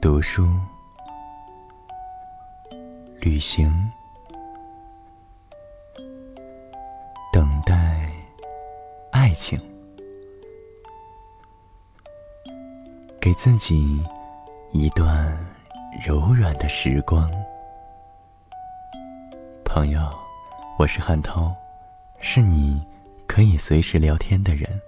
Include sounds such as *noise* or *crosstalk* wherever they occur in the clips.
读书、旅行、等待爱情，给自己一段柔软的时光。朋友，我是汉涛，是你可以随时聊天的人。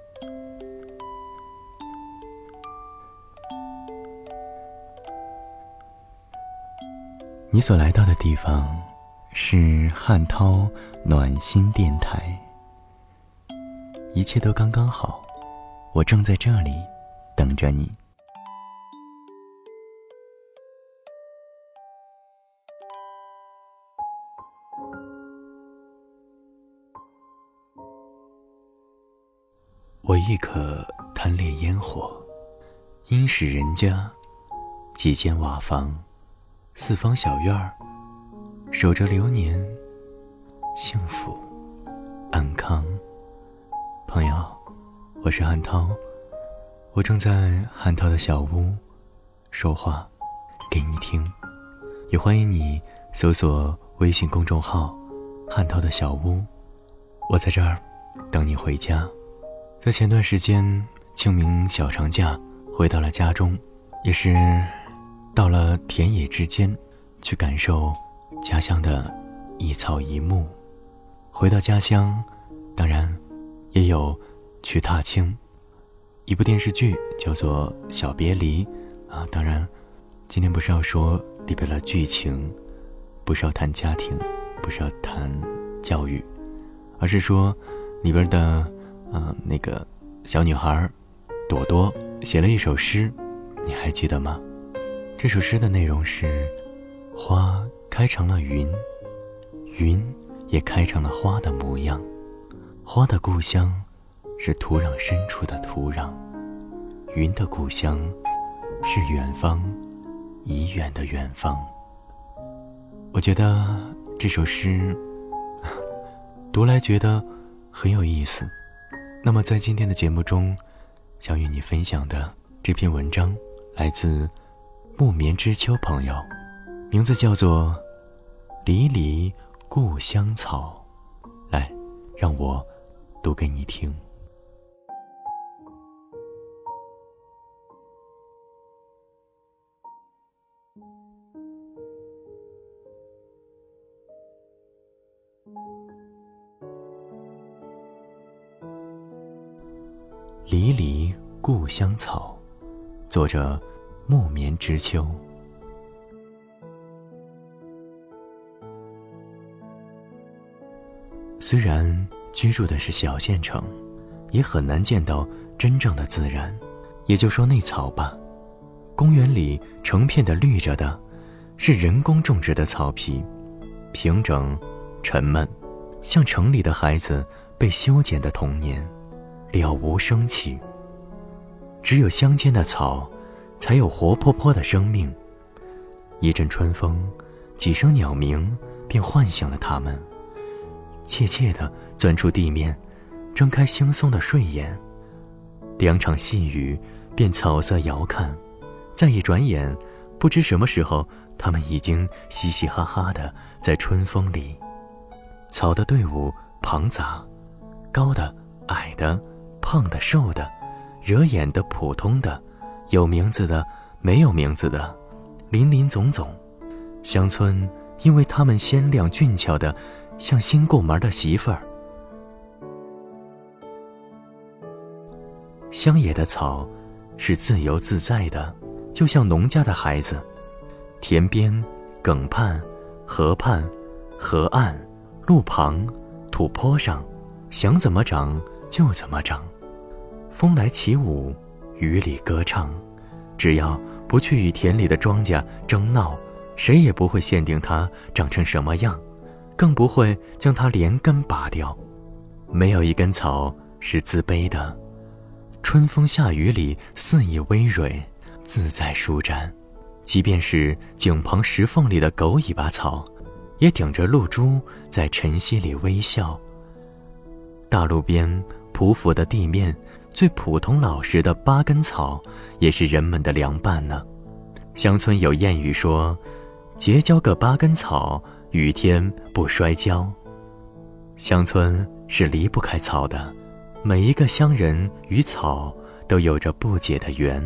你所来到的地方是汉涛暖心电台，一切都刚刚好，我正在这里等着你。我亦可贪恋烟火，因使人家几间瓦房。四方小院儿，守着流年，幸福，安康。朋友，我是汉涛，我正在汉涛的小屋说话给你听，也欢迎你搜索微信公众号“汉涛的小屋”，我在这儿等你回家。在前段时间清明小长假回到了家中，也是。到了田野之间，去感受家乡的一草一木。回到家乡，当然也有去踏青。一部电视剧叫做《小别离》啊，当然，今天不是要说里边的剧情，不是要谈家庭，不是要谈教育，而是说里边的嗯那个小女孩朵朵写了一首诗，你还记得吗？这首诗的内容是：花开成了云，云也开成了花的模样。花的故乡是土壤深处的土壤，云的故乡是远方，已远的远方。我觉得这首诗 *laughs* 读来觉得很有意思。那么在今天的节目中，想与你分享的这篇文章来自。木棉知秋朋友，名字叫做《离离故乡草》，来，让我读给你听。《离离故乡草》，作者。木棉知秋。虽然居住的是小县城，也很难见到真正的自然。也就说那草吧，公园里成片的绿着的，是人工种植的草皮，平整、沉闷，像城里的孩子被修剪的童年，了无生气。只有乡间的草。才有活泼泼的生命。一阵春风，几声鸟鸣，便唤醒了他们，怯怯地钻出地面，睁开惺忪的睡眼。两场细雨，便草色遥看。再一转眼，不知什么时候，他们已经嘻嘻哈哈的在春风里。草的队伍庞杂，高的、矮的，胖的、瘦的，惹眼的、普通的。有名字的，没有名字的，林林总总。乡村因为他们鲜亮俊俏的，像新过门的媳妇儿。乡野的草是自由自在的，就像农家的孩子。田边、埂畔、河畔、河岸、路旁、土坡上，想怎么长就怎么长。风来起舞。雨里歌唱，只要不去与田里的庄稼争闹，谁也不会限定它长成什么样，更不会将它连根拔掉。没有一根草是自卑的，春风夏雨里肆意葳蕤，自在舒展。即便是井旁石缝里的狗尾巴草，也顶着露珠在晨曦里微笑。大路边匍匐的地面。最普通老实的八根草，也是人们的凉拌呢。乡村有谚语说：“结交个八根草，雨天不摔跤。”乡村是离不开草的，每一个乡人与草都有着不解的缘。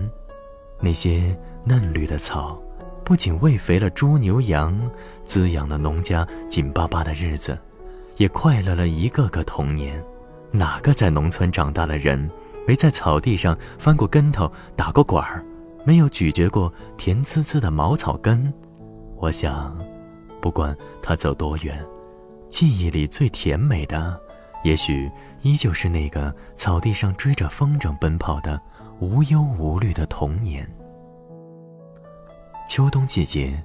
那些嫩绿的草，不仅喂肥了猪牛羊，滋养了农家紧巴巴的日子，也快乐了一个个童年。哪个在农村长大的人，没在草地上翻过跟头、打过滚儿？没有咀嚼过甜滋滋的茅草根，我想，不管他走多远，记忆里最甜美的，也许依旧是那个草地上追着风筝奔跑的无忧无虑的童年。秋冬季节，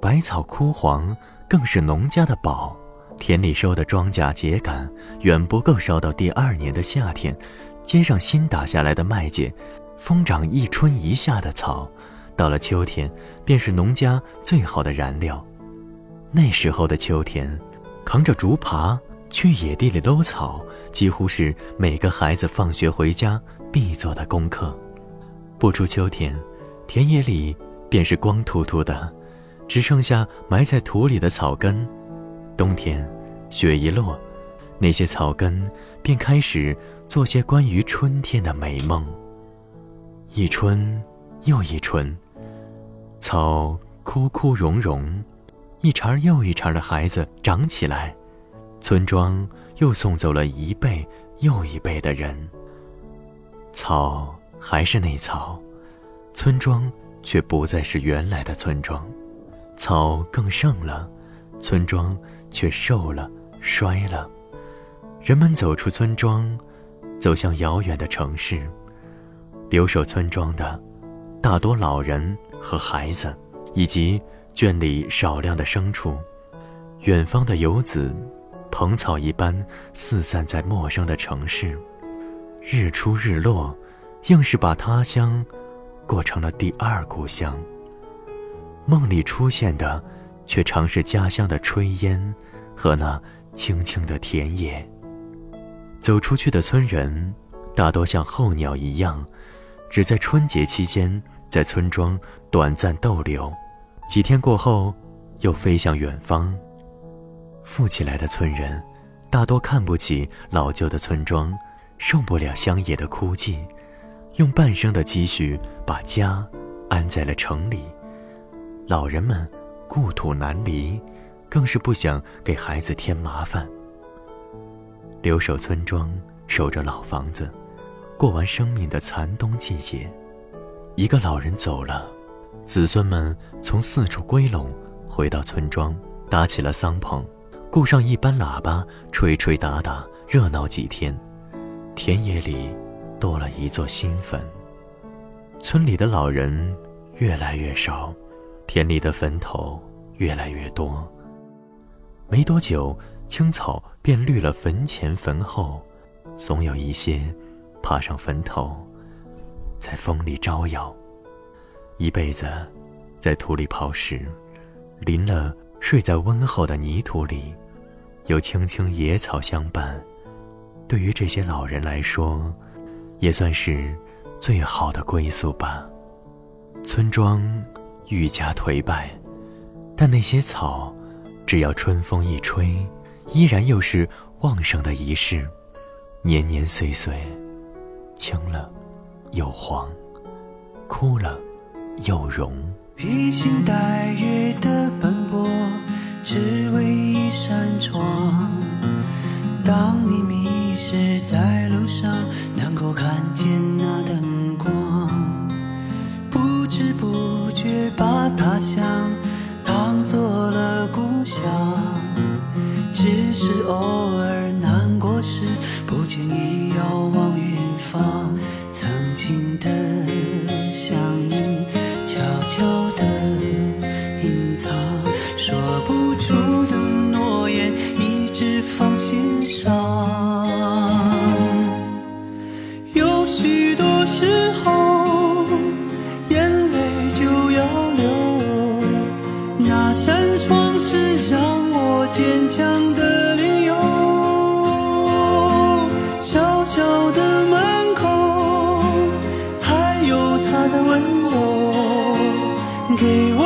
百草枯黄，更是农家的宝。田里收的庄稼秸秆，远不够烧到第二年的夏天，街上新打下来的麦秸。疯长一春一夏的草，到了秋天，便是农家最好的燃料。那时候的秋天，扛着竹耙去野地里搂草，几乎是每个孩子放学回家必做的功课。不出秋天，田野里便是光秃秃的，只剩下埋在土里的草根。冬天，雪一落，那些草根便开始做些关于春天的美梦。一春又一春，草枯枯荣荣，一茬又一茬的孩子长起来，村庄又送走了一辈又一辈的人。草还是那草，村庄却不再是原来的村庄。草更盛了，村庄却瘦了、衰了。人们走出村庄，走向遥远的城市。留守村庄的，大多老人和孩子，以及圈里少量的牲畜。远方的游子，蓬草一般四散在陌生的城市。日出日落，硬是把他乡过成了第二故乡。梦里出现的，却常是家乡的炊烟和那青青的田野。走出去的村人，大多像候鸟一样。只在春节期间，在村庄短暂逗留，几天过后，又飞向远方。富起来的村人，大多看不起老旧的村庄，受不了乡野的枯寂，用半生的积蓄把家安在了城里。老人们故土难离，更是不想给孩子添麻烦，留守村庄，守着老房子。过完生命的残冬季节，一个老人走了，子孙们从四处归拢，回到村庄，搭起了桑棚，雇上一班喇叭，吹吹打打，热闹几天。田野里多了一座新坟，村里的老人越来越少，田里的坟头越来越多。没多久，青草便绿了坟前坟后，总有一些。爬上坟头，在风里招摇，一辈子在土里刨食，淋了睡在温厚的泥土里，有青青野草相伴，对于这些老人来说，也算是最好的归宿吧。村庄愈加颓败，但那些草，只要春风一吹，依然又是旺盛的仪式，年年岁岁。青了，又黄；枯了，又荣。披星戴月的奔波，只为一心上。有许多时候，眼泪就要流，那扇窗是让我坚强的理由。小小的门口，还有他的温柔。给我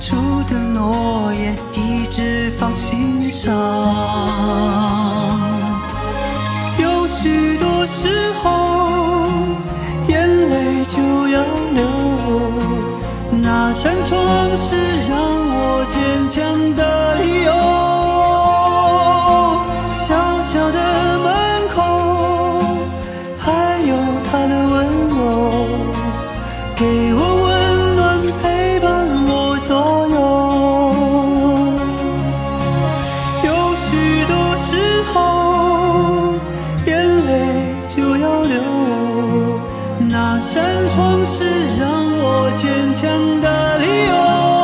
出的诺言，一直放心上。有许多时候，眼泪就要流。那扇窗是让我坚强那扇窗是让我坚强的理由。